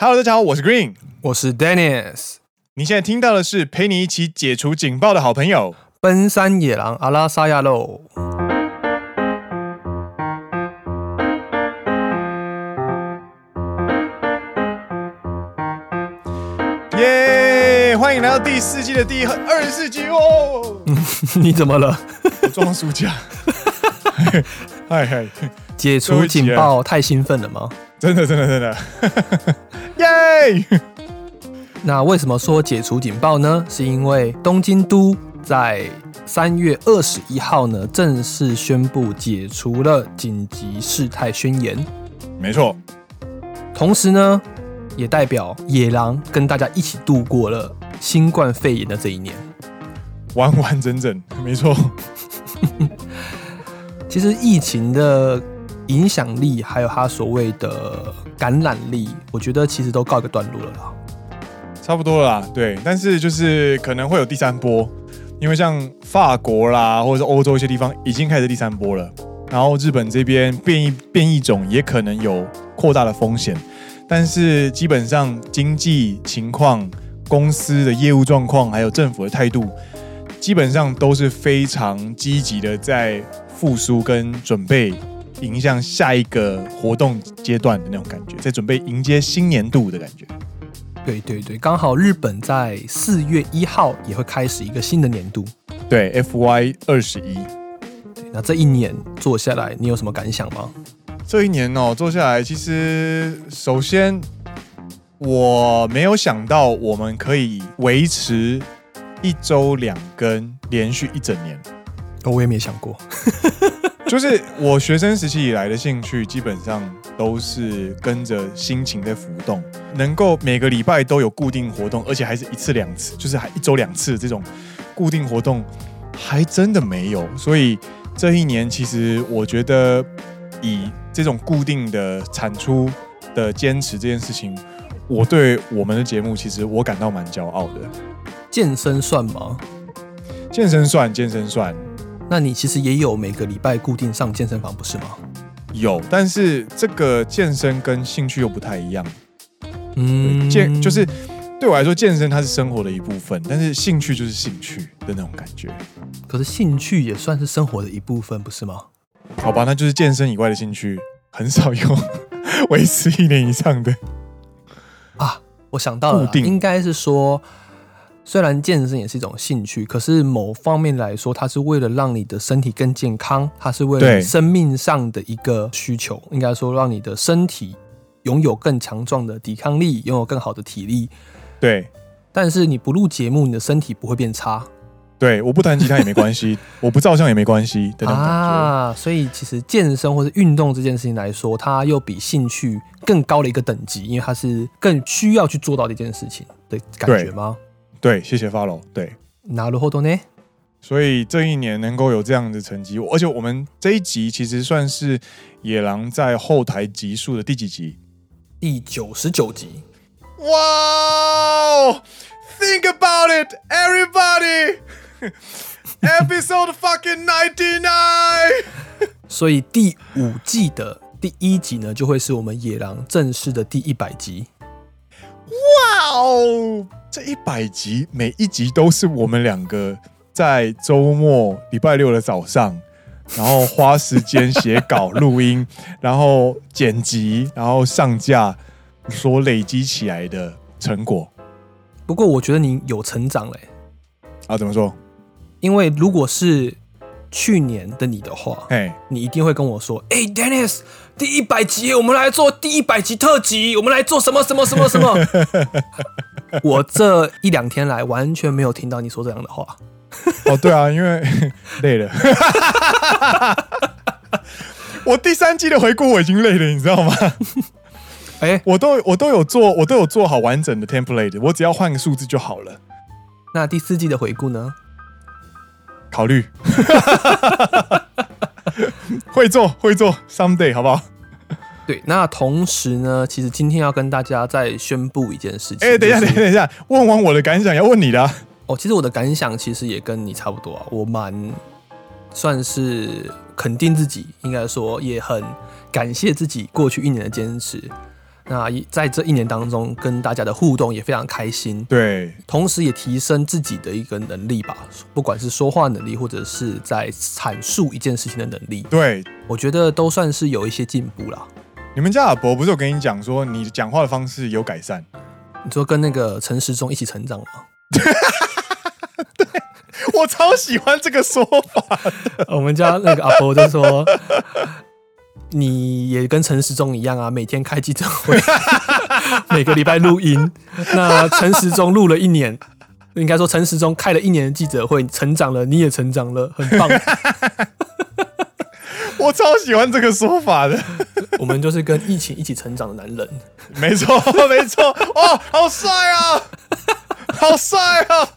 Hello，大家好，我是 Green，我是 Dennis。你现在听到的是陪你一起解除警报的好朋友——奔山野狼阿拉萨亚喽。耶！欢迎来到第四季的第二十四集哦。你怎么了？我装暑假。嗨嗨！解除警报太兴奋了吗？真的，真的，真的！耶！那为什么说解除警报呢？是因为东京都在三月二十一号呢，正式宣布解除了紧急事态宣言。没错。同时呢，也代表野狼跟大家一起度过了新冠肺炎的这一年，完完整整。没错。其实疫情的影响力，还有他所谓的感染力，我觉得其实都告一个段落了啦。差不多啦，对。但是就是可能会有第三波，因为像法国啦，或者是欧洲一些地方已经开始第三波了。然后日本这边变异变异种也可能有扩大的风险。但是基本上经济情况、公司的业务状况，还有政府的态度，基本上都是非常积极的在。复苏跟准备迎向下一个活动阶段的那种感觉，在准备迎接新年度的感觉。对对对，刚好日本在四月一号也会开始一个新的年度，对，FY 二十一。那这一年做下来，你有什么感想吗？这一年哦，做下来，其实首先我没有想到我们可以维持一周两更，连续一整年。我也没想过，就是我学生时期以来的兴趣，基本上都是跟着心情在浮动。能够每个礼拜都有固定活动，而且还是一次两次，就是还一周两次这种固定活动，还真的没有。所以这一年，其实我觉得以这种固定的产出的坚持这件事情，我对我们的节目，其实我感到蛮骄傲的。健身算吗？健身算，健身算。那你其实也有每个礼拜固定上健身房，不是吗？有，但是这个健身跟兴趣又不太一样。嗯，健就是对我来说，健身它是生活的一部分，但是兴趣就是兴趣的那种感觉。可是兴趣也算是生活的一部分，不是吗？好吧，那就是健身以外的兴趣很少有 维持一年以上的啊。我想到了，应该是说。虽然健身也是一种兴趣，可是某方面来说，它是为了让你的身体更健康，它是为了生命上的一个需求。应该说，让你的身体拥有更强壮的抵抗力，拥有更好的体力。对。但是你不录节目，你的身体不会变差。对，我不弹吉他也没关系，我不照相也没关系的那种感觉。啊，所以其实健身或者运动这件事情来说，它又比兴趣更高的一个等级，因为它是更需要去做到的一件事情的感觉吗？对，谢谢 follow。对，なるほどね。所以这一年能够有这样的成绩，而且我们这一集其实算是野郎在后台集数的第几集？第九十九集。哇！Think about it, everybody. Episode fucking ninety nine. 所以第五季的第一集呢，就会是我们野郎正式的第一百集。 哇哦！这一百集，每一集都是我们两个在周末礼拜六的早上，然后花时间写稿、录音，然后剪辑，然后上架，所累积起来的成果。不过，我觉得你有成长嘞。啊？怎么说？因为如果是去年的你的话，哎，你一定会跟我说：“哎，Dennis。”第一百集，我们来做第一百集特辑。我们来做什么什么什么什么？我这一两天来完全没有听到你说这样的话。哦，对啊，因为累了。我第三季的回顾我已经累了，你知道吗？哎、欸，我都我都有做，我都有做好完整的 template，我只要换个数字就好了。那第四季的回顾呢？考虑。会做会做，someday 好不好？对，那同时呢，其实今天要跟大家再宣布一件事情。哎、欸，等一下，等一下，等一下，问完我的感想，要问你的、啊。哦，其实我的感想其实也跟你差不多啊，我蛮算是肯定自己，应该说也很感谢自己过去一年的坚持。那在这一年当中，跟大家的互动也非常开心。对，同时也提升自己的一个能力吧，不管是说话能力，或者是在阐述一件事情的能力。对，我觉得都算是有一些进步啦。你们家阿伯不是有跟你讲说，你讲话的方式有改善？你说跟那个陈时中一起成长吗？对，我超喜欢这个说法的。我们家那个阿伯就说。你也跟陈时中一样啊，每天开记者会，每个礼拜录音。那陈时中录了一年，应该说陈时中开了一年的记者会，成长了，你也成长了，很棒。我超喜欢这个说法的。我们就是跟疫情一起成长的男人。没错，没错。哦，好帅啊，好帅啊，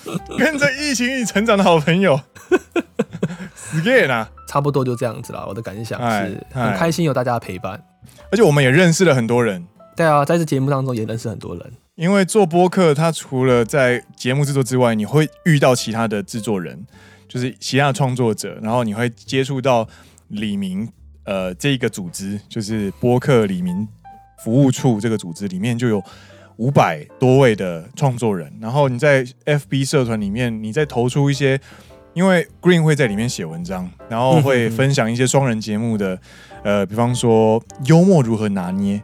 跟着疫情一起成长的好朋友。死 gay 啦？差不多就这样子了。我的感想是很开心有大家的陪伴，而且我们也认识了很多人。对啊，在这节目当中也认识很多人。因为做播客，它除了在节目制作之外，你会遇到其他的制作人，就是其他的创作者，然后你会接触到李明呃这一个组织，就是播客李明服务处这个组织里面就有五百多位的创作人，然后你在 FB 社团里面，你再投出一些。因为 Green 会在里面写文章，然后会分享一些双人节目的，呃，比方说幽默如何拿捏，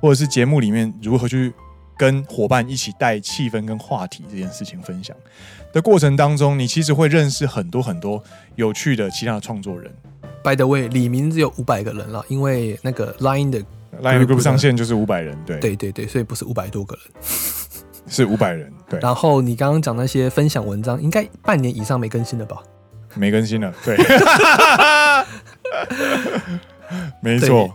或者是节目里面如何去跟伙伴一起带气氛跟话题这件事情分享的过程当中，你其实会认识很多很多有趣的其他的创作人。By the way，李明只有五百个人了，因为那个 Line 的 Line Group 上线就是五百人，对对对对，所以不是五百多个人。是五百人，对。然后你刚刚讲那些分享文章，应该半年以上没更新了吧？没更新了，对。没错。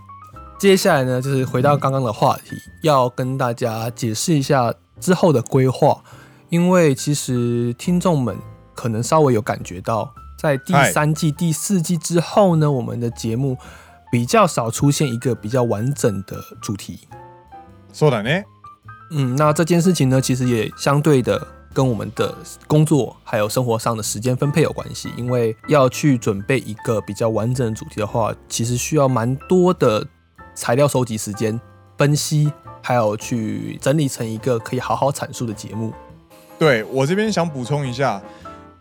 接下来呢，就是回到刚刚的话题，嗯、要跟大家解释一下之后的规划，因为其实听众们可能稍微有感觉到，在第三季、第四季之后呢，我们的节目比较少出现一个比较完整的主题。そうだね。嗯，那这件事情呢，其实也相对的跟我们的工作还有生活上的时间分配有关系。因为要去准备一个比较完整的主题的话，其实需要蛮多的材料收集时间、分析，还有去整理成一个可以好好阐述的节目。对，我这边想补充一下，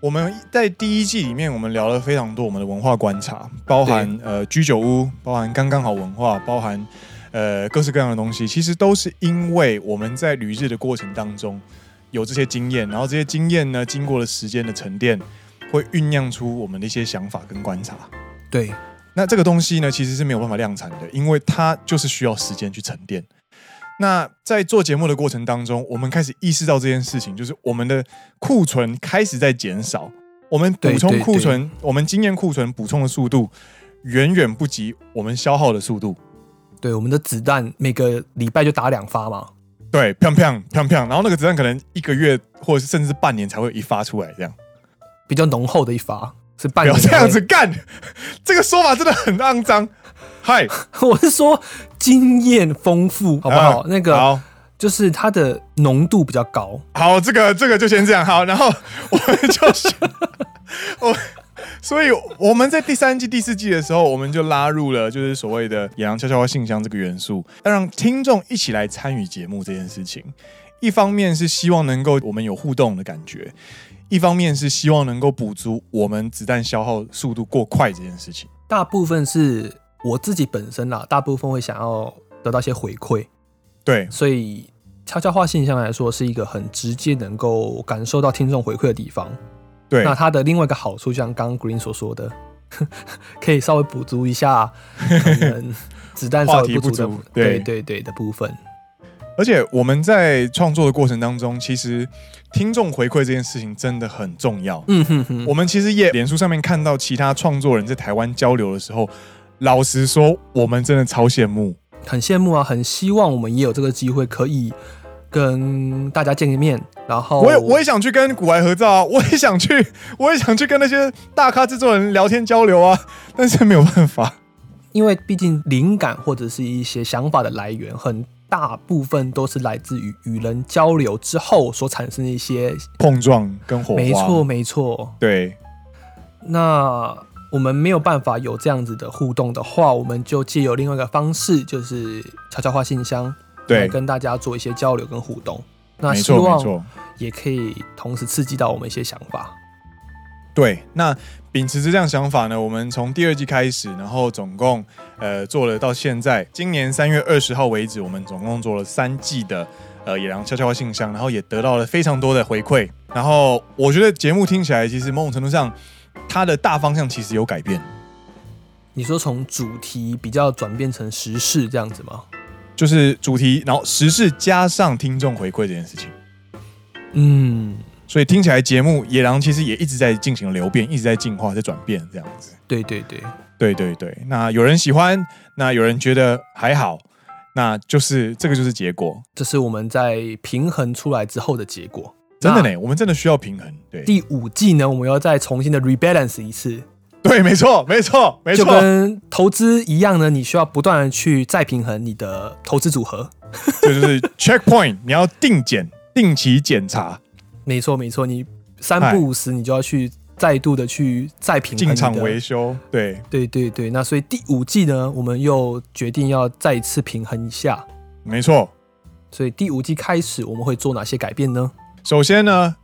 我们在第一季里面，我们聊了非常多我们的文化观察，包含呃居酒屋，包含刚刚好文化，包含。呃，各式各样的东西，其实都是因为我们在旅日的过程当中有这些经验，然后这些经验呢，经过了时间的沉淀，会酝酿出我们的一些想法跟观察。对，那这个东西呢，其实是没有办法量产的，因为它就是需要时间去沉淀。那在做节目的过程当中，我们开始意识到这件事情，就是我们的库存开始在减少，我们补充库存，对对对，我们经验库存补充的速度远远不及我们消耗的速度。对，我们的子弹每个礼拜就打两发嘛。对，砰砰砰砰，然后那个子弹可能一个月或者是甚至半年才会一发出来，这样比较浓厚的一发是半年。不要这样子干，这个说法真的很肮脏。嗨，我是说经验丰富，好不好？啊、那个好就是它的浓度比较高。好，这个这个就先这样。好，然后我们就是我。所以我们在第三季、第四季的时候，我们就拉入了就是所谓的“野狼悄悄话信箱”这个元素，要让听众一起来参与节目这件事情。一方面是希望能够我们有互动的感觉，一方面是希望能够补足我们子弹消耗速度过快这件事情。大部分是我自己本身啦，大部分会想要得到一些回馈。对，所以悄悄话信箱来说是一个很直接能够感受到听众回馈的地方。对，那它的另外一个好处，像刚刚 Green 所说的，可以稍微补足一下可能子弹稍微不足的，不足对对对，对的部分。而且我们在创作的过程当中，其实听众回馈这件事情真的很重要。嗯哼哼。我们其实也脸书上面看到其他创作人在台湾交流的时候，老实说，我们真的超羡慕，很羡慕啊，很希望我们也有这个机会可以。跟大家见个面，然后我也我也想去跟股癌合照啊，我也想去，我也想去跟那些大咖制作人聊天交流啊，但是没有办法，因为毕竟灵感或者是一些想法的来源，很大部分都是来自于与人交流之后所产生的一些碰撞跟火花。没错，没错，对。那我们没有办法有这样子的互动的话，我们就借由另外一个方式，就是悄悄话信箱，对，来跟大家做一些交流跟互动。那希望也可以同时刺激到我们一些想法。对，那秉持着这样想法呢，我们从第二季开始，然后总共呃做了到现在，今年三月二十号为止，我们总共做了三季的呃野狼悄悄话信箱，然后也得到了非常多的回馈。然后我觉得节目听起来，其实某种程度上，它的大方向其实有改变。你说从主题比较转变成时事这样子吗？就是主题，然后时事加上听众回馈这件事情。嗯。所以听起来节目野狼其实也一直在进行流变，一直在进化，在转变这样子。对对对对对对。那有人喜欢，那有人觉得还好，那就是这个就是结果。这是我们在平衡出来之后的结果。真的呢，我们真的需要平衡。对。第五季呢，我们要再重新的 rebalance 一次。对，没错，没错，没错。就跟投资一样呢，你需要不断的去再平衡你的投资组合。这就，就是 checkpoint，你要定检，定期检查。没错，没错，你三不五时，你就要去再度的去再平衡进场维修。对，对，对，对。那所以第五季呢，我们又决定要再一次平衡一下。没错。所以第五季开始，我们会做哪些改变呢？首先呢，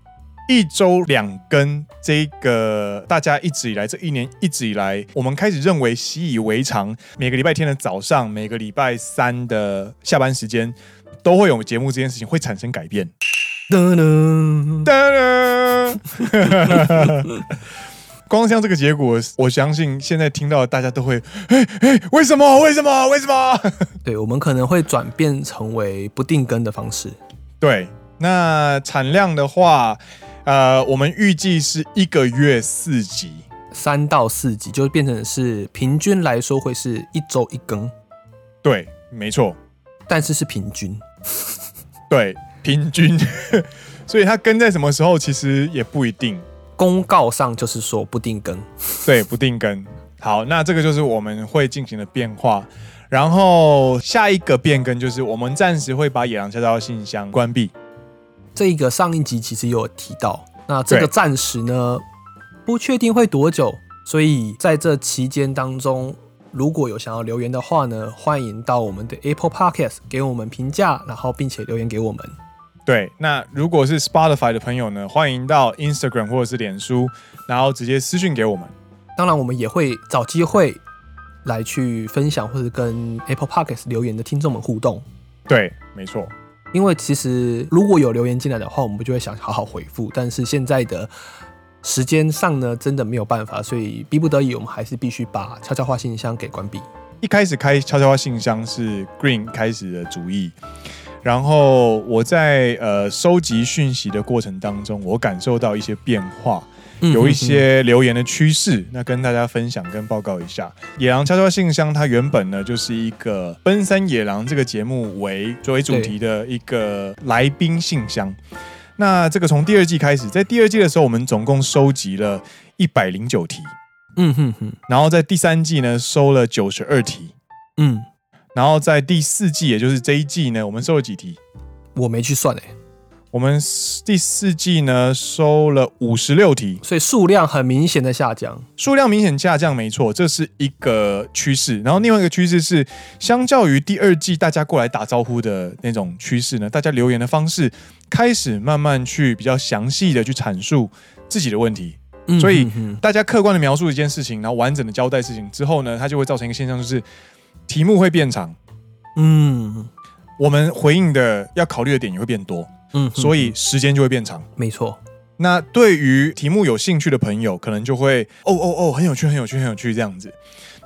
一周两更，这个大家一直以来这一年一直以来，我们开始认为习以为常，每个礼拜天的早上，每个礼拜三的下班时间，都会有节目这件事情会产生改变。噔噔噔噔，光像这个结果，我相信现在听到的大家都会，哎哎，为什么？为什么？为什么？对，我们可能会转变成为不定更的方式。对，那产量的话，呃，我们预计是一个月四集，三到四集，就变成是平均来说会是一周一更。对，没错，但是是平均。对。平均，所以它更在什么时候其实也不一定。公告上就是说不定更，对，不定更。好，那这个就是我们会进行的变化。然后下一个变更就是我们暂时会把野狼悄悄信箱关闭。这一个上一集其实有提到，那这个暂时呢不确定会多久，所以在这期间当中，如果有想要留言的话呢，欢迎到我们的 Apple Podcast 给我们评价，然后并且留言给我们。对，那如果是 Spotify 的朋友呢，欢迎到 Instagram 或者是脸书，然后直接私讯给我们。当然，我们也会找机会来去分享或者跟 Apple Podcast 留言的听众们互动。对，没错。因为其实如果有留言进来的话，我们就会想好好回复。但是现在的时间上呢，真的没有办法，所以逼不得已，我们还是必须把悄悄话信箱给关闭。一开始开悄悄话信箱是 Green 开始的主意。然后我在呃收集讯息的过程当中，我感受到一些变化，有一些留言的趋势，那跟大家分享跟报告一下。野狼悄悄信箱，它原本呢就是一个奔山野狼这个节目为作为主题的一个来宾信箱。那这个从第二季开始，在第二季的时候，我们总共收集了一百零九题，嗯哼哼，然后在第三季呢收了九十二题，嗯。然后在第四季，也就是这一季呢，我们收了几题？我没去算诶。我们第四季呢收了五十六题，所以数量很明显的下降。数量明显下降，没错，这是一个趋势。然后另外一个趋势是，相较于第二季大家过来打招呼的那种趋势呢，大家留言的方式开始慢慢去比较详细的去阐述自己的问题。嗯、所以大家客观的描述一件事情，然后完整的交代事情之后呢，它就会造成一个现象，就是。题目会变长，嗯，我们回应的要考虑的点也会变多，嗯，所以时间就会变长。没错。那对于题目有兴趣的朋友，可能就会哦哦哦，很有趣，很有趣，很有趣这样子。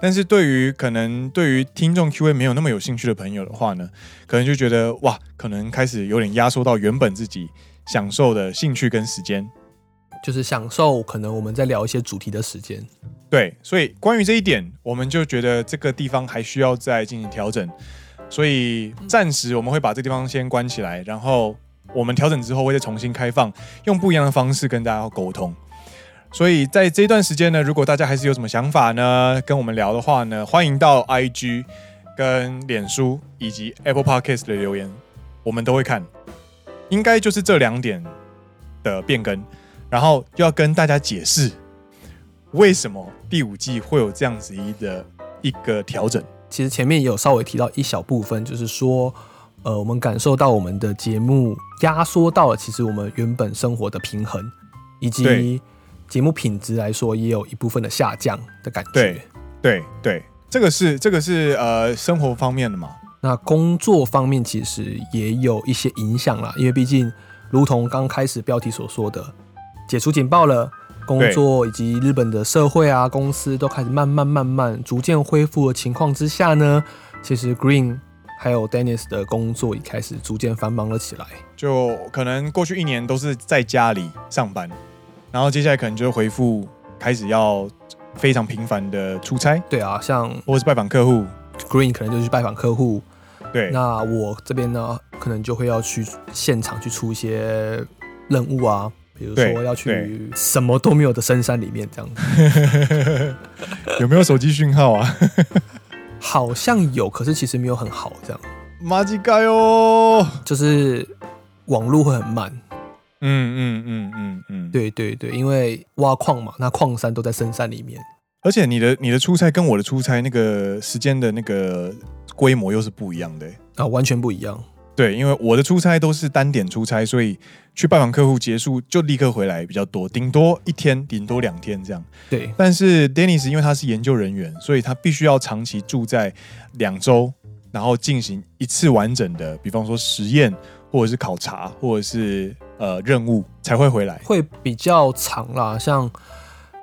但是对于可能对于听众 Q&A 没有那么有兴趣的朋友的话呢，可能就觉得哇，可能开始有点压缩到原本自己享受的兴趣跟时间，就是享受可能我们在聊一些主题的时间。对，所以关于这一点，我们就觉得这个地方还需要再进行调整，所以暂时我们会把这地方先关起来，然后我们调整之后会再重新开放，用不一样的方式跟大家沟通。所以在这段时间呢，如果大家还是有什么想法呢，跟我们聊的话呢，欢迎到 IG、跟脸书以及 Apple Podcast 的留言，我们都会看。应该就是这两点的变更，然后要跟大家解释。为什么第五季会有这样子一的一个调整？其实前面也有稍微提到一小部分，就是说，呃，我们感受到我们的节目压缩到了其实我们原本生活的平衡，以及节目品质来说也有一部分的下降的感觉。对对对，这个是这个是呃生活方面的嘛。那工作方面其实也有一些影响啦，因为毕竟如同刚开始标题所说的，解除警报了。工作以及日本的社会啊，公司都开始慢慢慢慢逐渐恢复的情况之下呢，其实 Green 还有 Dennis 的工作也开始逐渐繁忙了起来。就可能过去一年都是在家里上班，然后接下来可能就回复开始要非常频繁的出差。对啊，像或是拜访客户，Green 可能就去拜访客户。对，那我这边呢，可能就会要去现场去出一些任务啊。比如说要去什么都没有的深山里面这样子，有没有手机讯号啊？好像有，可是其实没有很好这样。马吉盖哦，就是网络会很慢。嗯嗯嗯嗯嗯，对对对，因为挖矿嘛，那矿山都在深山里面。而且你的你的出差跟我的出差那个时间的那个规模又是不一样的啊，完全不一样。对，因为我的出差都是单点出差，所以去拜访客户结束就立刻回来比较多，顶多一天，顶多两天这样。对，但是 Dennis 因为他是研究人员，所以他必须要长期住在两周，然后进行一次完整的，比方说实验或者是考察或者是呃任务才会回来，会比较长啦。像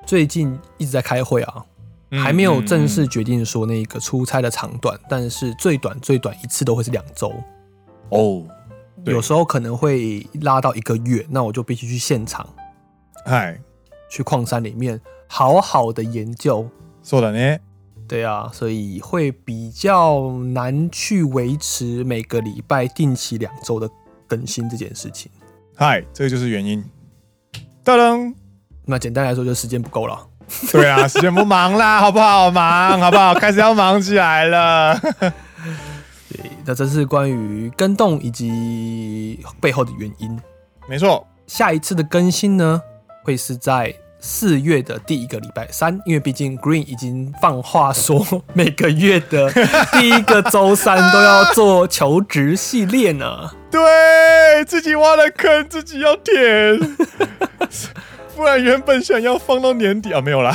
最近一直在开会啊，嗯、还没有正式决定说那个出差的长短，嗯、但是最短最短一次都会是两周。哦，oh, 有时候可能会拉到一个月，那我就必须去现场，嗨，去矿山里面好好的研究。そうだね？对啊，所以会比较难去维持每个礼拜定期两周的更新这件事情。嗨，这个就是原因。噔噔，那简单来说，就时间不够了。对啊，时间不忙啦，好不好？忙，好不好？开始要忙起来了。对，那这是关于跟动以及背后的原因。没错，下一次的更新呢，会是在四月的第一个礼拜三，因为毕竟 Green 已经放话说，每个月的第一个周三都要做求职系列呢。对，自己挖的坑自己要填，不然原本想要放到年底啊，没有啦。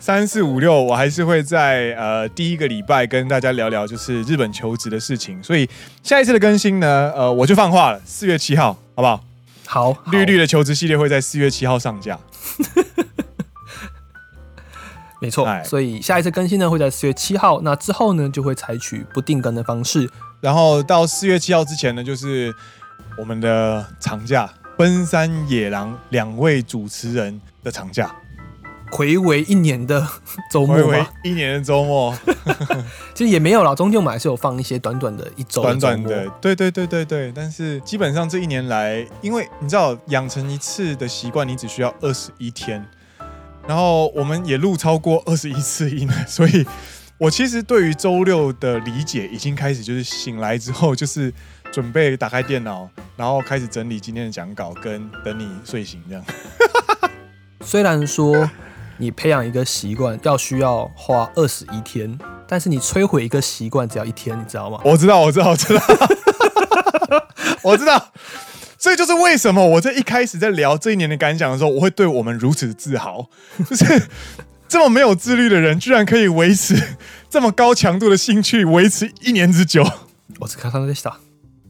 三四五六，我还是会在呃第一个礼拜跟大家聊聊，就是日本求职的事情。所以下一次的更新呢，呃，我就放话了，四月七号，好不好？好，绿绿的求职系列会在四月七号上架。没错，哎、所以下一次更新呢会在四月七号。那之后呢，就会采取不定更的方式。然后到四月七号之前呢，就是我们的长假，奔山野狼两位主持人的长假。睽 违一年的周末，睽违一年的周末，其实也没有啦。中间我们还是有放一些短短的一周，短短的，对对对对对。但是基本上这一年来，因为你知道养成一次的习惯，你只需要二十一天。然后我们也录超过二十一次音，所以我其实对于周六的理解已经开始，就是醒来之后就是准备打开电脑，然后开始整理今天的讲稿，跟等你睡醒这样。虽然说。你培养一个习惯要需要花二十一天，但是你摧毁一个习惯只要一天，你知道吗？我知道，我知道，我知道，我知道。所以就是为什么我在一开始在聊这一年的感想的时候，我会对我们如此自豪，就是这么没有自律的人，居然可以维持这么高强度的兴趣，维持一年之久。我是卡桑德西达。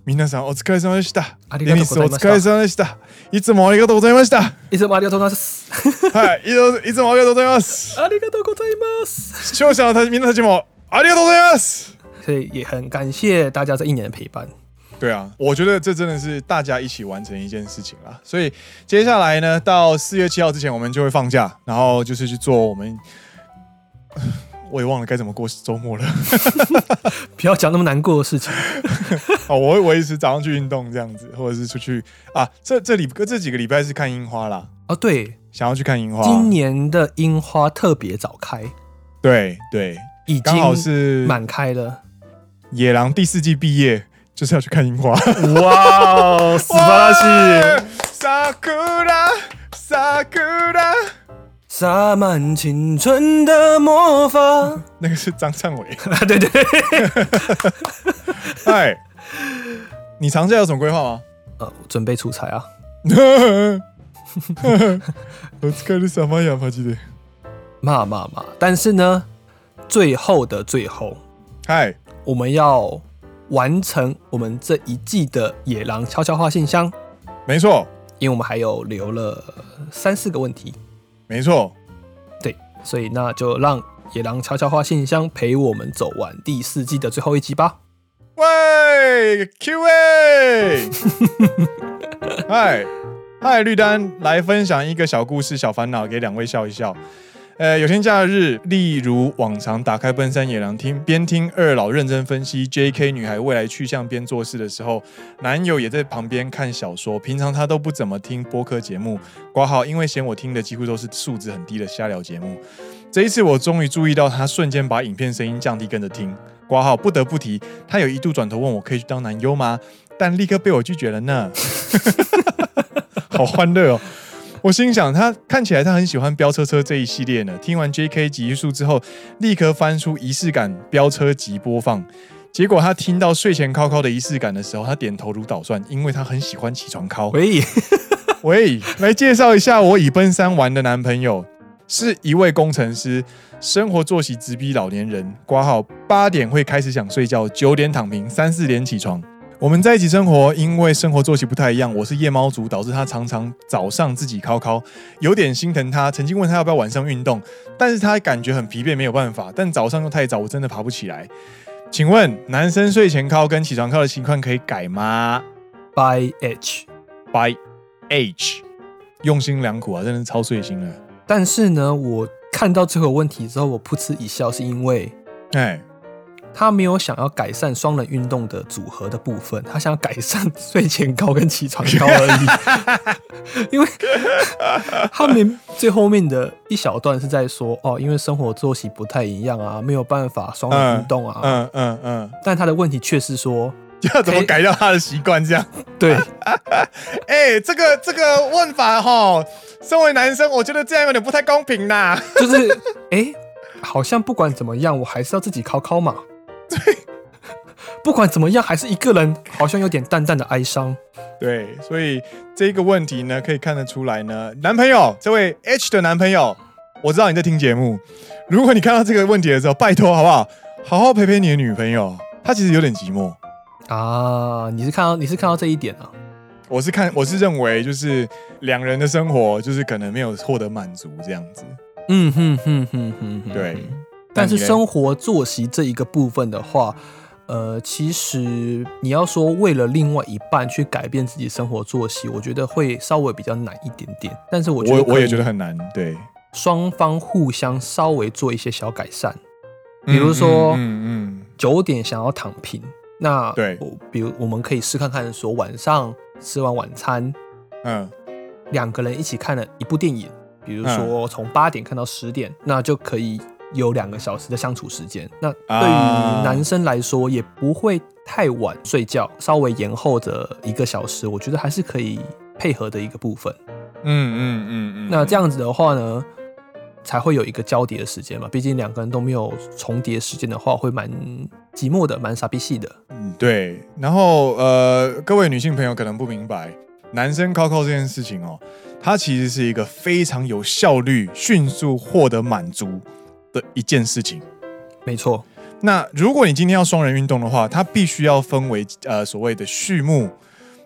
皆さんお疲れ様でした。デニスお疲れ様でした。いつもありがとうございました。いつもありがとうございます。はい、いつもありがとうございます。ありがとうございます。视聴者の皆たちもありがとうございます。所以也很感谢大家这一年的陪伴。对啊，我觉得这真的是大家一起完成一件事情啦。所以接下来呢，到四月七号之前，我们就会放假，然后就是去做我们。我也忘了该怎么过周末了，不要讲那么难过的事情。哦，我会维持早上去运动这样子，或者是出去啊。这这里这几个礼拜是看樱花啦。哦，对，想要去看樱花。今年的樱花特别早开。对对，已经好是满开了。野狼第四季毕业就是要去看樱花。哇，斯巴拉西。萨库拉，萨库拉。洒满青春的魔法。那个是张灿伟。对 对对。嗨，你长假有什么规划吗？呃，准备出差啊。我看你什么样，帕基的。骂骂骂！但是呢，最后的最后，嗨，我们要完成我们这一季的野狼悄悄话信箱。没错，因为我们还有留了三四个问题。没错，对，所以那就让野狼悄悄话信箱陪我们走完第四季的最后一集吧。喂，Q&A，嗨。嗨，绿丹来分享一个小故事、小烦恼，给两位笑一笑。呃，有天假日，例如往常，打开奔山野狼听，边听二老认真分析 J.K. 女孩未来去向边做事的时候，男友也在旁边看小说。平常他都不怎么听播客节目，挂号，因为嫌我听的几乎都是素质很低的瞎聊节目。这一次我终于注意到他瞬间把影片声音降低，跟着听。挂号，不得不提，他有一度转头问我可以去当男优吗？但立刻被我拒绝了呢。好欢乐哦！我心想，他看起来他很喜欢飙车车这一系列呢。听完 J.K. 集数之后，立刻翻出仪式感飙车集播放。结果他听到睡前考考的仪式感的时候，他点头如捣蒜，因为他很喜欢起床考。喂 喂，来介绍一下我已奔三完的男朋友，是一位工程师，生活作息直逼老年人。挂号八点会开始想睡觉，九点躺平，三四点起床。我们在一起生活，因为生活作息不太一样，我是夜猫族，导致他常常早上自己敲敲，有点心疼他。曾经问他要不要晚上运动，但是他感觉很疲惫，没有办法。但早上又太早，我真的爬不起来。请问男生睡前敲跟起床敲的情况可以改吗？By H By H，用心良苦啊，真的是超碎心了。但是呢，我看到这个问题之后，我噗嗤一笑，是因为，哎。他没有想要改善双人运动的组合的部分，他想要改善 睡前高跟起床高而已。因为他们最后面的一小段是在说哦，因为生活作息不太一样啊，没有办法双人运动啊。嗯嗯嗯。但他的问题却是说，要怎么改掉他的习惯？这样 对。哎，这个这个问法哈，身为男生，我觉得这样有点不太公平呐。就是哎，好像不管怎么样，我还是要自己考考嘛。对，不管怎么样，还是一个人，好像有点淡淡的哀伤。对，所以这个问题呢，可以看得出来呢，男朋友，这位 H 的男朋友，我知道你在听节目。如果你看到这个问题的时候，拜托好不好，好好陪陪你的女朋友，她其实有点寂寞啊。你是看到你是看到这一点啊？我是看我是认为就是两人的生活就是可能没有获得满足这样子。嗯哼哼哼哼哼，对。但是生活作息这一个部分的话，呃，其实你要说为了另外一半去改变自己生活作息，我觉得会稍微比较难一点点。但是我觉得我我也觉得很难，对，双方互相稍微做一些小改善，比如说，嗯嗯，九点想要躺平，那对，比如我们可以试看看，说晚上吃完晚餐，嗯，两个人一起看了一部电影，比如说从八点看到十点，那就可以。有两个小时的相处时间，那对于男生来说也不会太晚睡觉，稍微延后的一个小时，我觉得还是可以配合的一个部分。嗯嗯嗯嗯。那这样子的话呢，才会有一个交叠的时间嘛。毕竟两个人都没有重叠时间的话，会蛮寂寞的，蛮傻逼戏的。嗯，对。然后呃，各位女性朋友可能不明白，男生靠靠这件事情哦，它其实是一个非常有效率、迅速获得满足的一件事情，没错。那如果你今天要双人运动的话，它必须要分为呃所谓的序幕，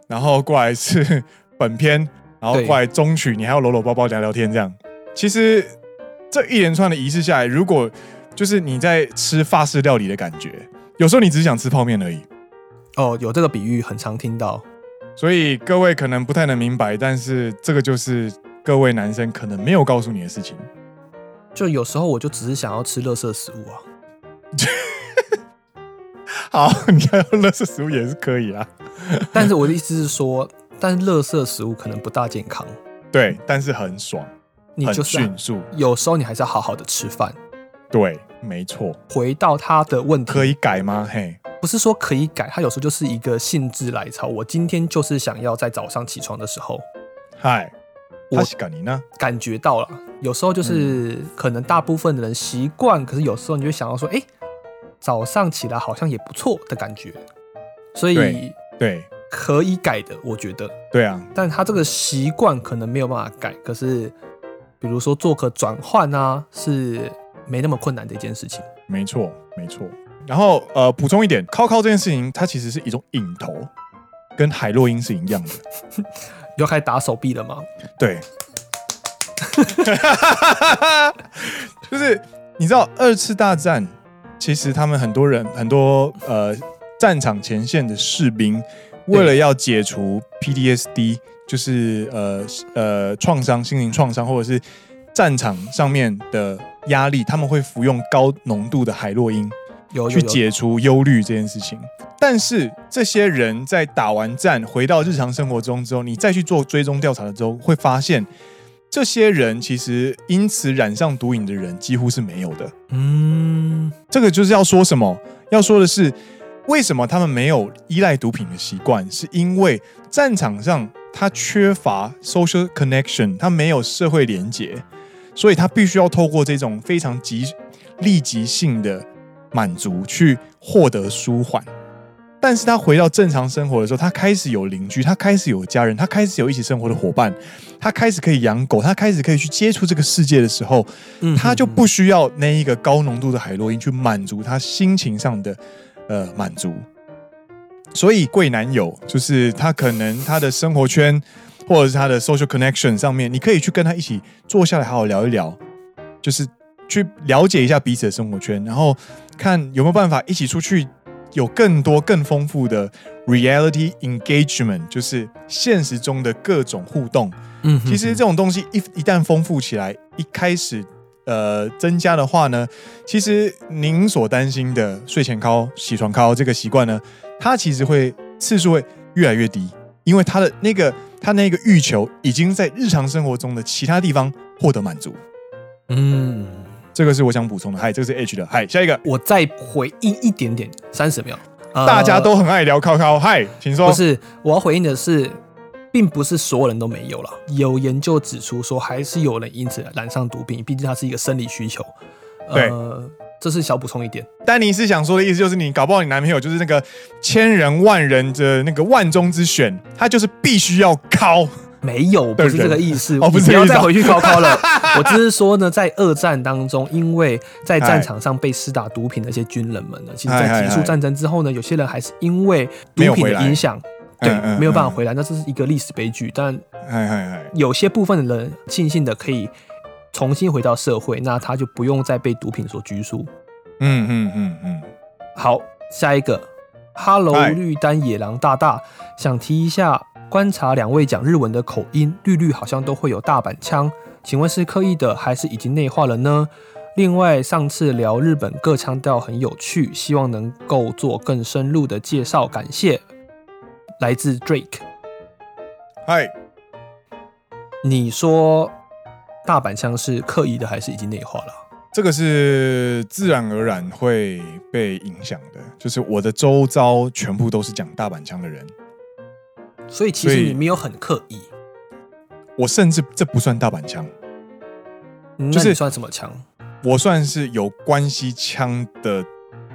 然后过来是本片，然后过来中曲，你还要搂搂抱抱聊聊天这样。其实这一连串的仪式下来，如果就是你在吃法式料理的感觉，有时候你只是想吃泡面而已。哦，有这个比喻很常听到，所以各位可能不太能明白，但是这个就是各位男生可能没有告诉你的事情。就有时候我就只是想要吃垃圾食物啊。好，你要垃圾食物也是可以啊。但是我的意思是说，但是垃圾食物可能不大健康。对，但是很爽，你就是很迅速。有时候你还是要好好的吃饭。对，没错。回到他的问题，可以改吗？嘿，不是说可以改，他有时候就是一个兴致来潮。我今天就是想要在早上起床的时候，嗨。我感觉到了，有时候就是可能大部分的人习惯，可是有时候你就想到说，哎，早上起来好像也不错的感觉，所以对可以改的，我觉得对啊，但他这个习惯可能没有办法改，可是比如说做个转换啊，是没那么困难的一件事情。没错，没错。然后呃，补充一点，靠靠这件事情，它其实是一种瘾头，跟海洛因是一样的。又开始打手臂了吗？对，就是你知道二次大战，其实他们很多人很多呃战场前线的士兵，为了要解除 PTSD，就是呃呃创伤、心灵创伤，或者是战场上面的压力，他们会服用高浓度的海洛因。有去解除忧虑这件事情，但是这些人在打完战回到日常生活中之后，你再去做追踪调查的时候，会发现这些人其实因此染上毒瘾的人几乎是没有的。嗯，这个就是要说什么？要说的是，为什么他们没有依赖毒品的习惯？是因为战场上他缺乏 social connection，他没有社会连结，所以他必须要透过这种非常急立即性的。满足去获得舒缓，但是他回到正常生活的时候，他开始有邻居，他开始有家人，他开始有一起生活的伙伴，他开始可以养狗，他开始可以去接触这个世界的时候，他就不需要那一个高浓度的海洛因去满足他心情上的呃满足。所以贵男友就是他可能他的生活圈或者是他的 social connection 上面，你可以去跟他一起坐下来好好聊一聊，就是。去了解一下彼此的生活圈，然后看有没有办法一起出去，有更多更丰富的 reality engagement，就是现实中的各种互动。嗯哼哼，其实这种东西一一旦丰富起来，一开始呃增加的话呢，其实您所担心的睡前靠、起床靠这个习惯呢，它其实会次数会越来越低，因为它的那个它那个欲求已经在日常生活中的其他地方获得满足。嗯。这个是我想补充的，嗨，这个是 H 的，嗨，下一个，我再回应一点点，三十秒，大家都很爱聊靠靠，嗨，请说。不是，我要回应的是，并不是所有人都没有了，有研究指出说，还是有人因此染上毒品，毕竟它是一个生理需求。对，呃，这是小补充一点。丹尼是想说的意思就是，你搞不好你男朋友就是那个千人万人的那个万中之选，他就是必须要靠。没有，不是这个意思。哦，不是，不要再回去考考了。我只是说呢，在二战当中，因为在战场上被施打毒品的一些军人们呢，其实，在结束战争之后呢，有些人还是因为毒品的影响，对，没有办法回来。那这是一个历史悲剧。但有些部分的人庆幸的可以重新回到社会，那他就不用再被毒品所拘束。嗯嗯嗯嗯。好，下一个，Hello，绿丹野狼大大想提一下。观察两位讲日文的口音，绿绿好像都会有大阪腔，请问是刻意的还是已经内化了呢？另外，上次聊日本各腔调很有趣，希望能够做更深入的介绍，感谢。来自 Drake。嗨，你说大阪腔是刻意的还是已经内化了？这个是自然而然会被影响的，就是我的周遭全部都是讲大阪腔的人。所以其实你没有很刻意，我甚至这不算大阪腔，就是算什么腔？我算是有关系腔的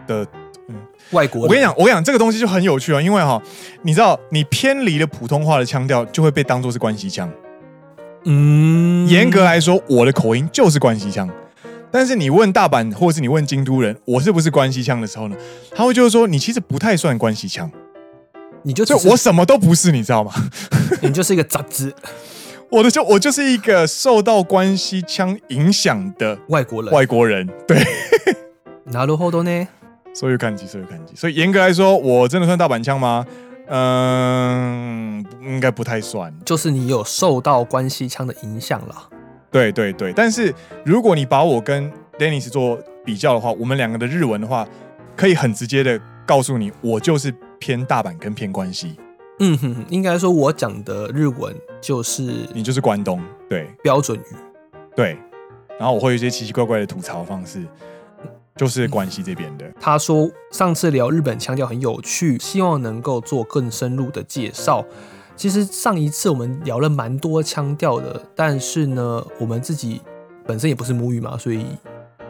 的，嗯，外国。我跟你讲，我跟你讲，这个东西就很有趣哦，因为哈，你知道，你偏离了普通话的腔调，就会被当做是关西腔。嗯，严格来说，我的口音就是关西腔。但是你问大阪，或者是你问京都人，我是不是关西腔的时候呢？他会就是说，你其实不太算关西腔。你就就我什么都不是，你知道吗？你就是一个杂子。我的就我就是一个受到关西腔影响的外国人。外国人，对。なるほどね。所以看机，所以看机。所以严格来说，我真的算大阪腔吗？嗯，应该不太算。就是你有受到关西腔的影响了。对对对，但是如果你把我跟 Dennis 做比较的话，我们两个的日文的话，可以很直接的告诉你，我就是。 偏大阪跟偏关西，嗯哼，哼，应该说我讲的日文就是你就是关东，对，标准语，对，然后我会有一些奇奇怪怪的吐槽方式，就是关西这边的。他说上次聊日本腔调很有趣，希望能够做更深入的介绍。其实上一次我们聊了蛮多腔调的，但是呢，我们自己本身也不是母语嘛，所以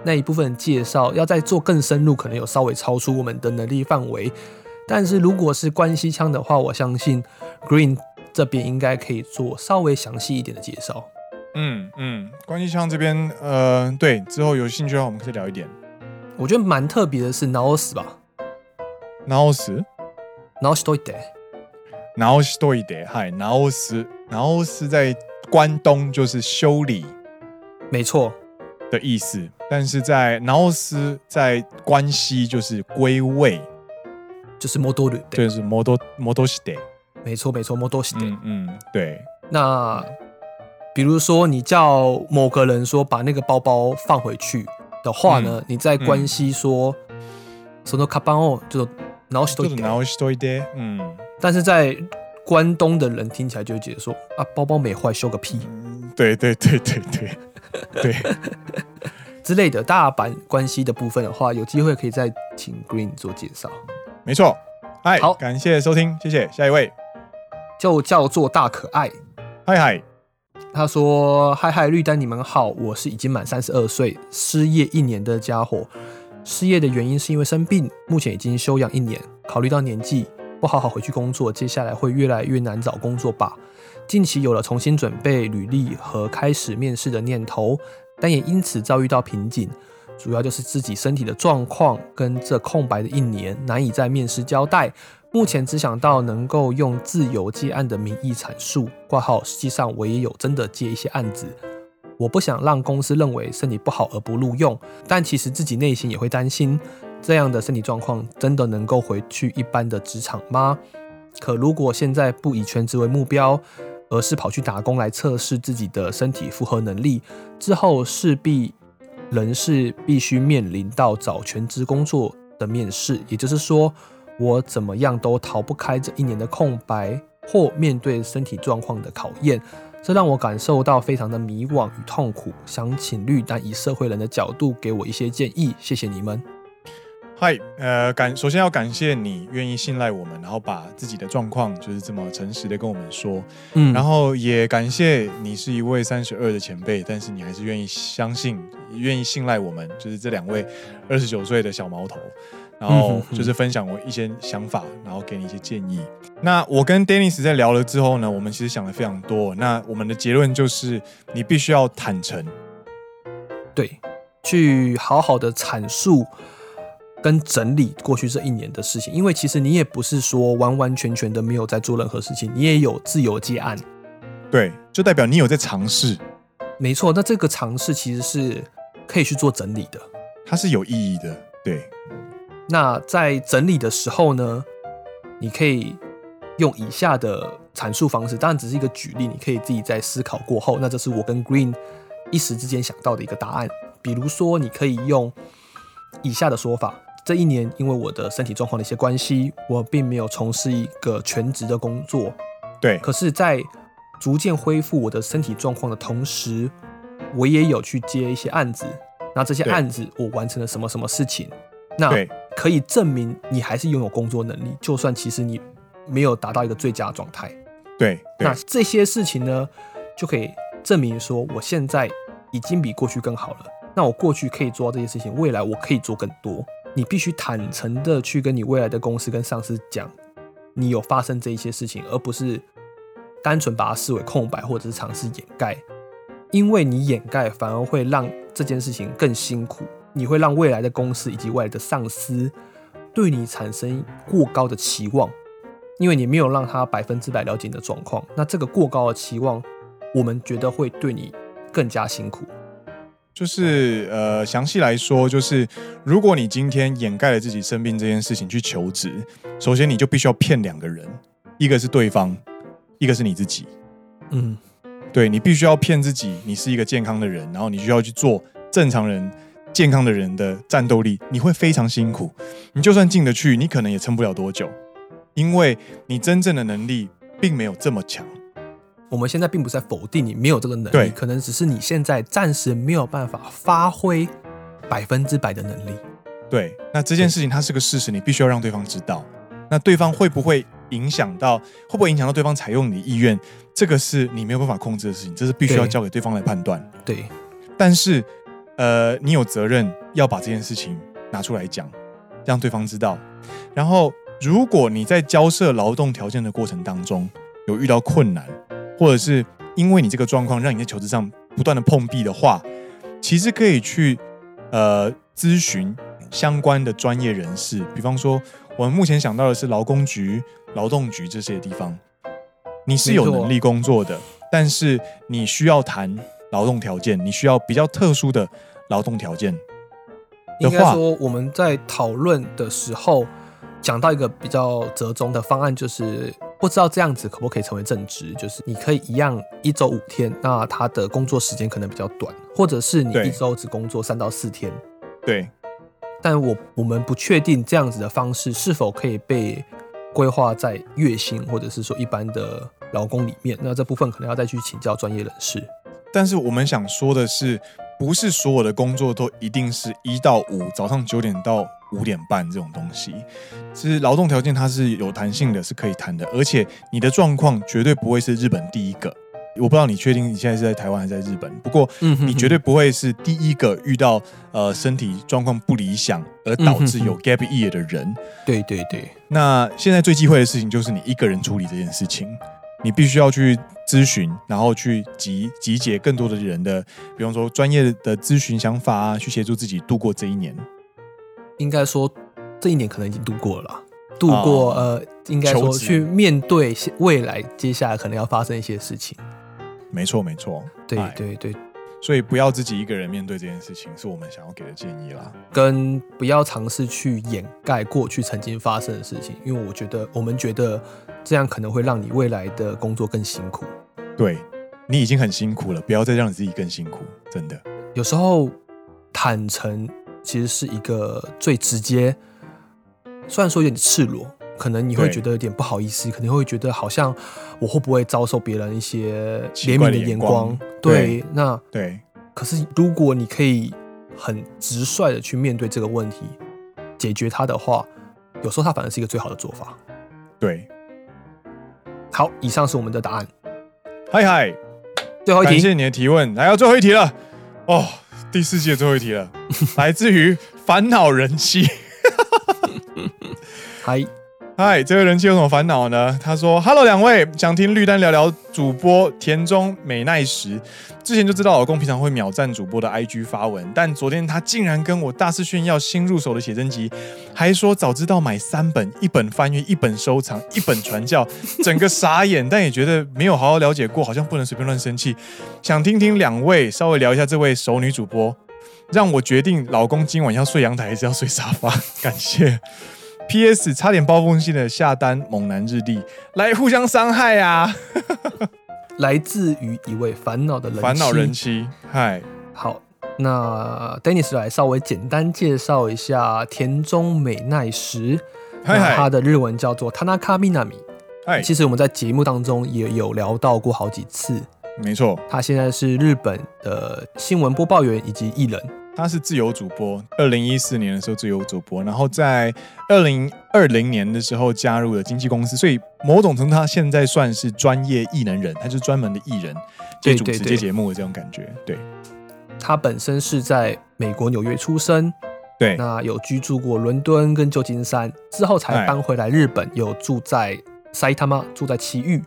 那一部分介绍要再做更深入，可能有稍微超出我们的能力范围。但是如果是关西腔的话，我相信 Green 这边应该可以做稍微详细一点的介绍。嗯嗯，关西腔这边，呃，对，之后有兴趣的话，我们可以聊一点。我觉得蛮特别的是直す吧，直す，直しといて，直しといて，嗨，直す，直す在关东就是修理，没错的意思，但是在直す在关西就是归位， 就是戻る，就是戻戻して，没错没错，戻して，嗯嗯，对，那。比如说，你叫某个人说把那个包包放回去的话呢，嗯、你在关西说そのカバンを就直しといて，直しといて，嗯，但是在关东的人听起来就会觉得说啊，包包没坏，修个屁，嗯、对对对对对对之类的。大阪关西的部分的话，有机会可以再请 Green 做介绍。 没错，嗨，好，感谢收听，谢谢。下一位就叫做大可爱，嗨嗨。他说：“嗨嗨，绿丹，你们好，我是已经满三十二岁，失业一年的家伙。失业的原因是因为生病，目前已经休养一年。考虑到年纪，不好好回去工作，接下来会越来越难找工作吧。近期有了重新准备履历和开始面试的念头，但也因此遭遇到瓶颈，主要就是自己身体的状况跟这空白的一年难以在面试交代。”目前只想到能够用自由接案的名义阐述挂号，实际上我也有真的接一些案子。我不想让公司认为身体不好而不录用，但其实自己内心也会担心，这样的身体状况真的能够回去一般的职场吗？可如果现在不以全职为目标，而是跑去打工来测试自己的身体负荷能力，之后势必人是必须面临到找全职工作的面试，也就是说。我怎么样都逃不开这一年的空白，或面对身体状况的考验，这让我感受到非常的迷惘与痛苦。想请绿丹以社会人的角度给我一些建议，谢谢你们。嗨，呃，感首先要感谢你愿意信赖我们，然后把自己的状况就是这么诚实的跟我们说，嗯，然后也感谢你是一位三十二的前辈，但是你还是愿意相信、愿意信赖我们，就是这两位二十九岁的小毛头。然后就是分享我一些想法，然后给你一些建议。那我跟 Dennis 在聊了之后呢，我们其实想的非常多。那我们的结论就是，你必须要坦诚，对，去好好的阐述跟整理过去这一年的事情。因为其实你也不是说完完全全的没有在做任何事情，你也有自由接案。对，就代表你有在尝试。没错，那这个尝试其实是可以去做整理的，它是有意义的。对。那在整理的时候呢，你可以用以下的阐述方式，当然只是一个举例，你可以自己在思考过后。那这是我跟 Green 一时之间想到的一个答案。比如说，你可以用以下的说法：这一年因为我的身体状况的一些关系，我并没有从事一个全职的工作。对。可是，在逐渐恢复我的身体状况的同时，我也有去接一些案子。那这些案子，我完成了什么什么事情？那可以证明你还是拥有工作能力，就算其实你没有达到一个最佳状态。对，那这些事情呢，就可以证明说我现在已经比过去更好了。那我过去可以做到这些事情，未来我可以做更多。你必须坦诚的去跟你未来的公司跟上司讲，你有发生这一些事情，而不是单纯把它视为空白或者是尝试掩盖，因为你掩盖反而会让这件事情更辛苦。你会让未来的公司以及未来的上司对你产生过高的期望，因为你没有让他百分之百了解你的状况。那这个过高的期望，我们觉得会对你更加辛苦。就是呃，详细来说，就是如果你今天掩盖了自己生病这件事情去求职，首先你就必须要骗两个人，一个是对方，一个是你自己。嗯，对，你必须要骗自己，你是一个健康的人，然后你需要去做正常人。健康的人的战斗力，你会非常辛苦。你就算进得去，你可能也撑不了多久，因为你真正的能力并没有这么强。我们现在并不是在否定你没有这个能力，可能只是你现在暂时没有办法发挥百分之百的能力。对，那这件事情它是个事实，你必须要让对方知道。那对方会不会影响到会不会影响到对方采用你的意愿，这个是你没有办法控制的事情，这是必须要交给对方来判断。对，但是呃，你有责任要把这件事情拿出来讲，让对方知道。然后，如果你在交涉劳动条件的过程当中有遇到困难，或者是因为你这个状况让你在求职上不断的碰壁的话，其实可以去呃咨询相关的专业人士，比方说我们目前想到的是劳工局、劳动局这些地方。你是有能力工作的，但是你需要谈劳动条件，你需要比较特殊的劳动条件。应该说我们在讨论的时候讲到一个比较折中的方案，就是。不知道这样子可不可以成为正职？就是你可以一样一周五天，那他的工作时间可能比较短，或者是你一周只工作三到四天。对，但我我们不确定这样子的方式是否可以被规划在月薪或者是说一般的劳工里面。那这部分可能要再去请教专业人士。但是我们想说的是，不是所有的工作都一定是一到五，早上九点到。五点半这种东西，其实劳动条件它是有弹性的，是可以谈的。而且你的状况绝对不会是日本第一个，我不知道你确定你现在是在台湾还是在日本。不过，你绝对不会是第一个遇到呃身体状况不理想而导致有 gap year 的人。对对对。那现在最忌讳的事情就是你一个人处理这件事情，你必须要去咨询，然后去集集结更多的人的，比方说专业的咨询想法啊，去协助自己度过这一年。应该说，这一年可能已经度过了，度过、哦、呃，应该说去面对未来接下来可能要发生一些事情。没错，没错，对对对，所以不要自己一个人面对这件事情，是我们想要给的建议啦。跟不要尝试去掩盖过去曾经发生的事情，因为我觉得我们觉得这样可能会让你未来的工作更辛苦。对，你已经很辛苦了，不要再让你自己更辛苦，真的。有时候坦诚。其实是一个最直接，虽然说有点赤裸，可能你会觉得有点不好意思，可能会觉得好像我会不会遭受别人一些怜悯的眼光？对，对，那对。可是如果你可以很直率的去面对这个问题，解决它的话，有时候它反而是一个最好的做法。对。好，以上是我们的答案。嗨嗨，最后一题，感谢你的提问，来到最后一题了。哦。第四季的最后一题了，来自于烦恼人妻。嗨嗨，这位人气有什么烦恼呢？他说：“Hello，两位，想听绿丹聊聊主播田中美奈实。之前就知道老公平常会秒赞主播的 IG 发文，但昨天他竟然跟我大肆炫耀新入手的写真集，还说早知道买三本，一本翻阅，一本收藏，一本传教，整个傻眼。但也觉得没有好好了解过，好像不能随便乱生气。想听听两位稍微聊一下这位熟女主播，让我决定老公今晚要睡阳台还是要睡沙发。感谢。” P.S. 差点暴风性的下单猛男日历，来互相伤害啊！来自于一位烦恼的人烦恼人妻。嗨，好，那 Dennis 来稍微简单介绍一下田中美奈实。嗨嗨，他的日文叫做 Tanaka Minami。嗨，其实我们在节目当中也有聊到过好几次。没错，他现在是日本的新闻播报员以及艺人。他是自由主播，二零一四年的时候自由主播，然后在二零二零年的时候加入了经纪公司，所以某种程度他现在算是专业艺能人，他就是专门的艺人，接主持接节目的这种感觉。对，他本身是在美国纽约出生，对，那有居住过伦敦跟旧金山，之后才搬回来日本，有住在埼玉，住在埼玉。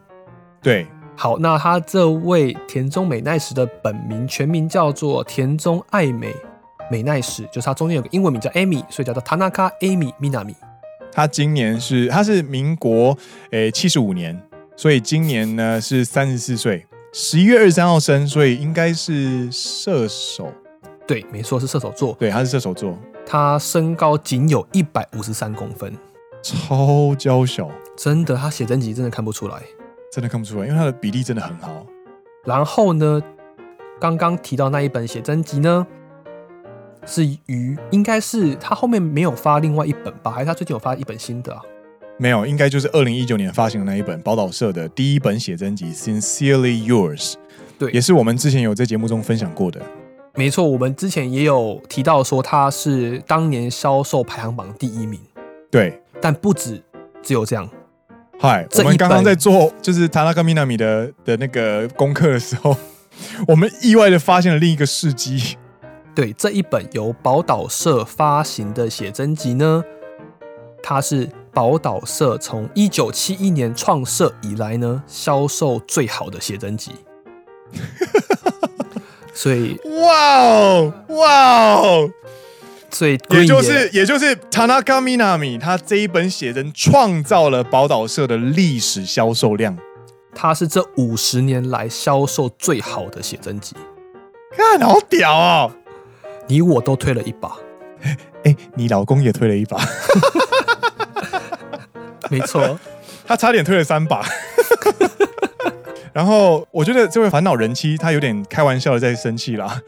对，好，那他这位田中美奈实的本名全名叫做田中爱美。美奈史就是他中间有个英文名叫 Amy，所以叫做 Tanaka Amy Minami。他今年是他是民国诶七十五年，所以今年呢是三十四岁，十一月二十三号生，所以应该是射手。对，没错，是射手座。对，他是射手座。他身高仅有一百五十三公分，超娇小。真的，他写真集真的看不出来，真的看不出来，因为他的比例真的很好。然后呢，刚刚提到那一本写真集呢？是于应该是他后面没有发另外一本吧？还是他最近有发一本新的啊？没有，应该就是二零一九年发行的那一本宝岛社的第一本写真集《Sincerely Yours》。对，也是我们之前有在节目中分享过的。没错，我们之前也有提到说他是当年销售排行榜第一名。对，但不止只有这样，嗨，我们刚刚在做就是塔拉克米纳米的的那个功课的时候，我们意外的发现了另一个事迹。对，这一本由宝岛社发行的写真集呢，它是宝岛社从一九七一年创设以来呢销售最好的写真集。所以，哇哦，哇哦，所以也就是也就是田中みな実，他这一本写真创造了宝岛社的历史销售量，它是这五十年来销售最好的写真集。看，好屌哦！你我都推了一把，哎、欸，你老公也推了一把，没错，他差点推了三把。然后我觉得这位烦恼人妻她有点开玩笑的在生气啦，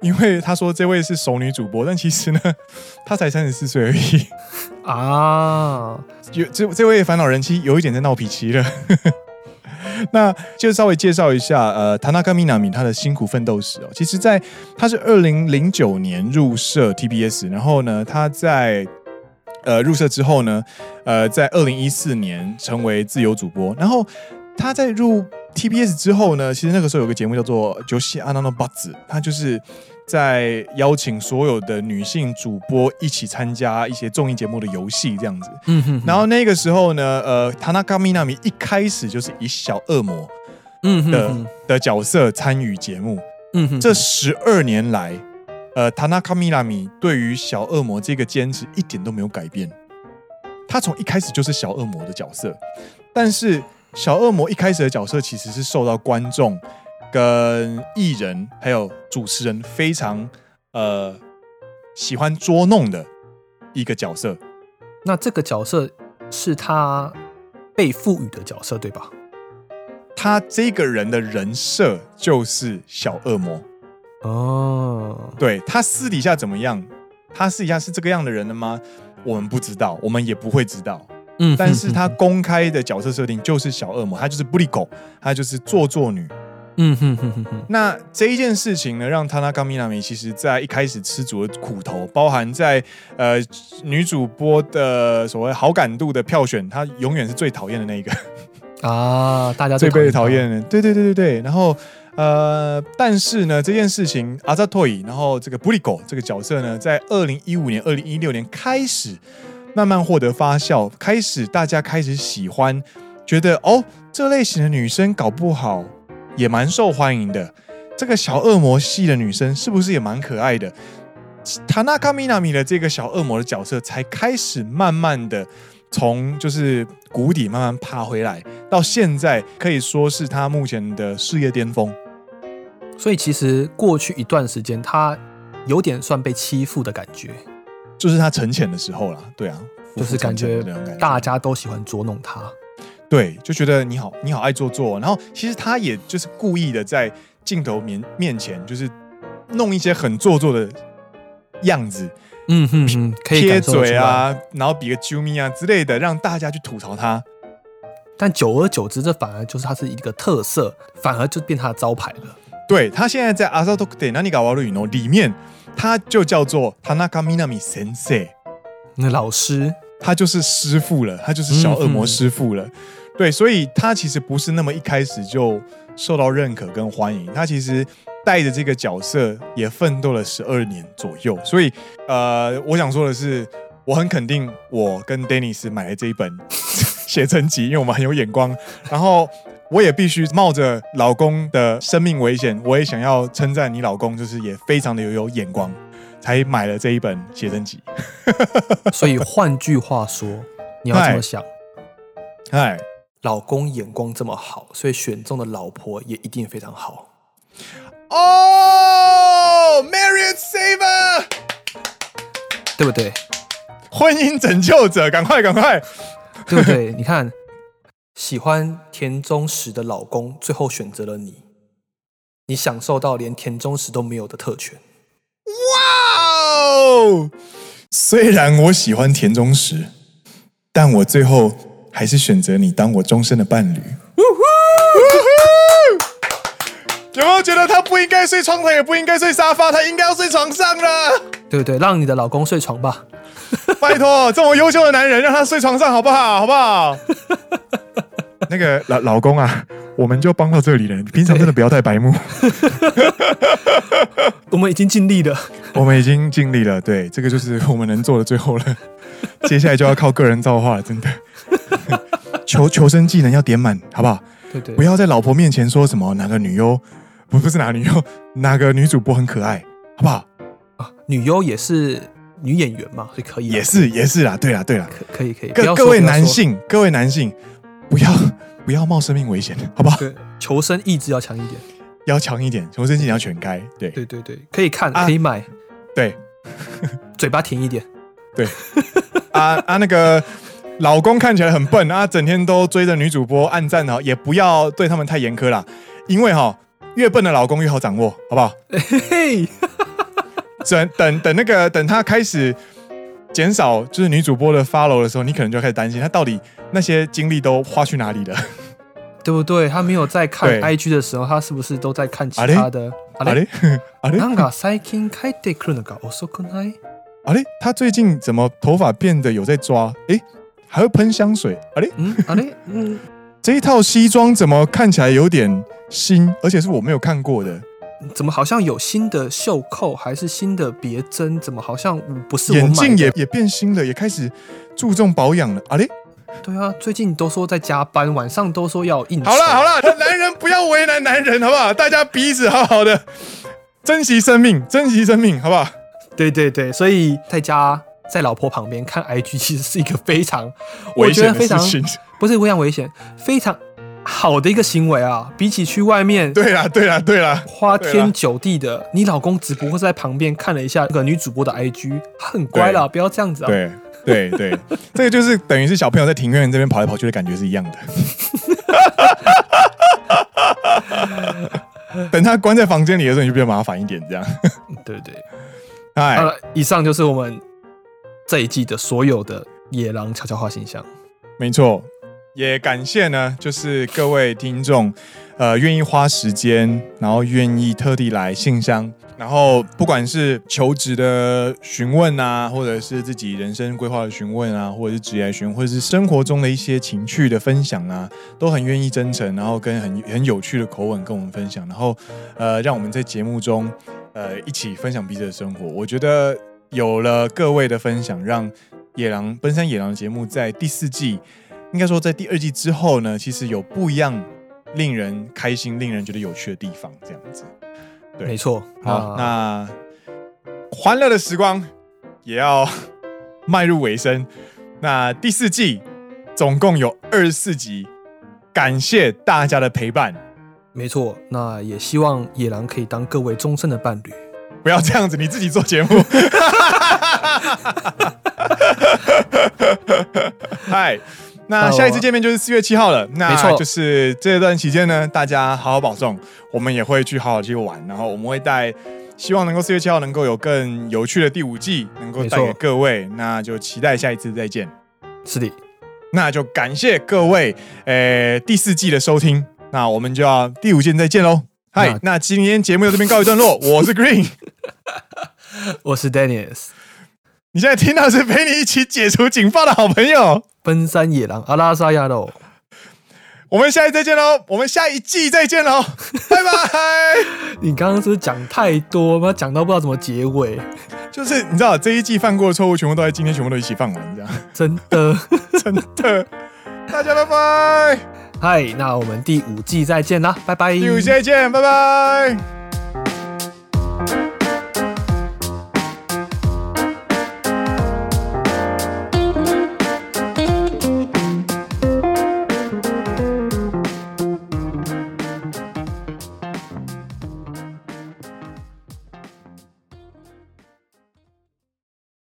因为她说这位是熟女主播，但其实呢，她才三十四岁而已啊。有这这位烦恼人妻有一点在闹脾气了。那就稍微介绍一下，呃，田中みな実他的辛苦奋斗史哦。其实在，在他是二零零九年入社 TBS，然后呢，他在呃入社之后呢，呃，在二零一四年成为自由主播。然后他在入 TBS 之后呢，其实那个时候有个节目叫做《女子アナの罚》，他就是。 在邀请所有的女性主播一起参加一些综艺节目的游戏，这样子。嗯哼，哼。然后那个时候呢，呃，田中みな実一开始就是以小恶魔，嗯的的角色参与节目。嗯哼。这十二年来，呃，田中みな実对于小恶魔这个坚持一点都没有改变。他从一开始就是小恶魔的角色，但是小恶魔一开始的角色其实是受到观众。 跟艺人还有主持人非常呃喜欢捉弄的一个角色，那这个角色是他被赋予的角色对吧？他这个人的人设就是小恶魔哦，对，他私底下怎么样？他私底下是这个样的人了吗？我们不知道，我们也不会知道。嗯，但是他公开的角色设定就是小恶魔，他就是不离狗，他就是做作女。嗯哼哼哼哼，那这一件事情呢，让田中みな実其实在一开始吃足了苦头，包含在呃女主播的所谓好感度的票选，她永远是最讨厌的那一个 啊，大家最被讨厌的，对对对对对。然后呃，但是呢，这件事情阿扎托伊，然后这个布里狗这个角色呢，在二零一五年、二零一六年开始慢慢获得发酵，开始大家开始喜欢，觉得哦，这类型的女生搞不好。也蛮受欢迎的，这个小恶魔系的女生是不是也蛮可爱的？塔纳卡米纳米的这个小恶魔的角色才开始慢慢的从就是谷底慢慢爬回来，到现在可以说是他目前的事业巅峰。所以其实过去一段时间，他有点算被欺负的感觉，就是他沉潜的时候啦。对啊，就是感觉大家都喜欢捉弄他。对，就觉得你好，你好爱做作。然后其实他也就是故意的在镜头面面前，就是弄一些很做作的样子，嗯哼哼，贴嘴啊，然后比个啾咪啊之类的，让大家去吐槽他。但久而久之，这反而就是他是一个特色，反而就变他的招牌了。对，他现在在《あざとくて何が悪いの》里面，他就叫做田中みな実先生，那老师。 他就是师傅了，他就是小恶魔师傅了，嗯、对，所以他其实不是那么一开始就受到认可跟欢迎，他其实带着这个角色也奋斗了十二年左右，所以呃，我想说的是，我很肯定我跟 Dennis 买了这一本 写真集，因为我们很有眼光，然后我也必须冒着老公的生命危险，我也想要称赞你老公，就是也非常的有有眼光。才买了这一本写真集，所以换句话说，你要这么想，哎，老公眼光这么好，所以选中的老婆也一定非常好。哦，Marriage Saver，对不对？婚姻拯救者，赶快赶快，对不对？你看，喜欢田中实的老公，最后选择了你，你享受到连田中实都没有的特权。哇哦！虽然我喜欢田中实，但我最后还是选择你当我终身的伴侣。有没有觉得他不应该睡床头，也不应该睡沙发，他应该要睡床上了？对不对？让你的老公睡床吧。拜托，这么优秀的男人，让他睡床上好不好？好不好？那个老老公啊，我们就帮到这里了。你平常真的不要太白目。我们已经尽力了，我们已经尽力了。对，这个就是我们能做的最后了。接下来就要靠个人造化了，真的。求求生技能要点满，好不好？对对，不要在老婆面前说什么哪个女优，不不是哪个女优，哪个女主播很可爱，好不好？啊，女优也是女演员嘛，所以可以。也是也是啦，对啦对啦，可以可以。各各位男性，各位男性，不要不要冒生命危险，好不好？对，求生意志要强一点，要强一点，求生技能要全开。对对对对，可以看，可以买，对，嘴巴甜一点，对。啊啊，那个。老公看起来很笨啊，整天都追着女主播按赞哦，也不要对他们太严苛啦，因为哈，越笨的老公越好掌握，好不好？嘿，等等等那个等他开始减少就是女主播的 follow 的时候，你可能就开始担心他到底那些精力都花去哪里了，对不对？他没有在看 IG 的时候，他是不是都在看其他的？啊嘞啊嘞，なんか最近帰ってくるのが遅くない？啊嘞，他最近怎么头发变得有在抓？诶还会喷香水，啊嘞，嗯，啊嘞，嗯，这一套西装怎么看起来有点新，而且是我没有看过的？ 怎么好像有新的袖扣，还是新的别针？怎么好像不是我？眼镜也也变新了，也开始注重保养了，啊嘞，对啊，最近都说在加班，晚上都说要应酬。好了好了，男人不要为难男人，好不好？大家彼此好好的珍惜生命，珍惜生命，好不好？对对对，所以在家。在老婆旁边看 IG，其实是一个非常危险的事情，不是非常危险，非常好的一个行为啊！比起去外面，对啦，对啦，对啦，花天酒地的，你老公只不过是在旁边看了一下那个女主播的 IG，很乖啦，不要这样子啊！对对对，这个就是等于是小朋友在庭院这边跑来跑去的感觉是一样的。等他关在房间里的时候，你就比较麻烦一点，这样。对 对，哎，以上就是我们。这一季的所有的野狼悄悄话信箱，没错，也感谢呢，就是各位听众，呃，愿意花时间，然后愿意特地来信箱，然后不管是求职的询问啊，或者是自己人生规划的询问啊，或者是职业询问，或者是生活中的一些情趣的分享啊，都很愿意真诚，然后跟很很有趣的口吻跟我们分享，然后呃，让我们在节目中呃一起分享彼此的生活，我觉得。有了各位的分享，让野狼奔山野狼的节目在第四季，应该说在第二季之后呢，其实有不一样令人开心、令人觉得有趣的地方。这样子，对，没错。好，那欢乐的时光也要迈入尾声。那第四季总共有二十四集，感谢大家的陪伴。没错，那也希望野狼可以当各位终身的伴侣。不要这样子，你自己做节目。嗨，那下一次见面就是四月七号了。那就是这段期间呢，大家好好保重，我们也会去好好去玩。然后我们会带，希望能够四月七号能够有更有趣的第五季，能够带给各位。那就期待下一次再见。是的，那就感谢各位，呃，第四季的收听。那我们就要第五季再见喽。嗨，那今天节目就这边告一段落。我是 Green，我是 Dennis。你现在听到是陪你一起解除警报的好朋友——奔山野狼阿拉萨亚喽。我们下一次再见喽！我们下一季再见喽！拜拜。你刚刚是讲太多，我讲到不知道怎么结尾。就是你知道，这一季犯过的错误，全部都在今天全部都一起犯完，这样。真的，真的。大家拜拜。嗨，那我们第五季再见啦，拜拜！第五季再见，拜拜。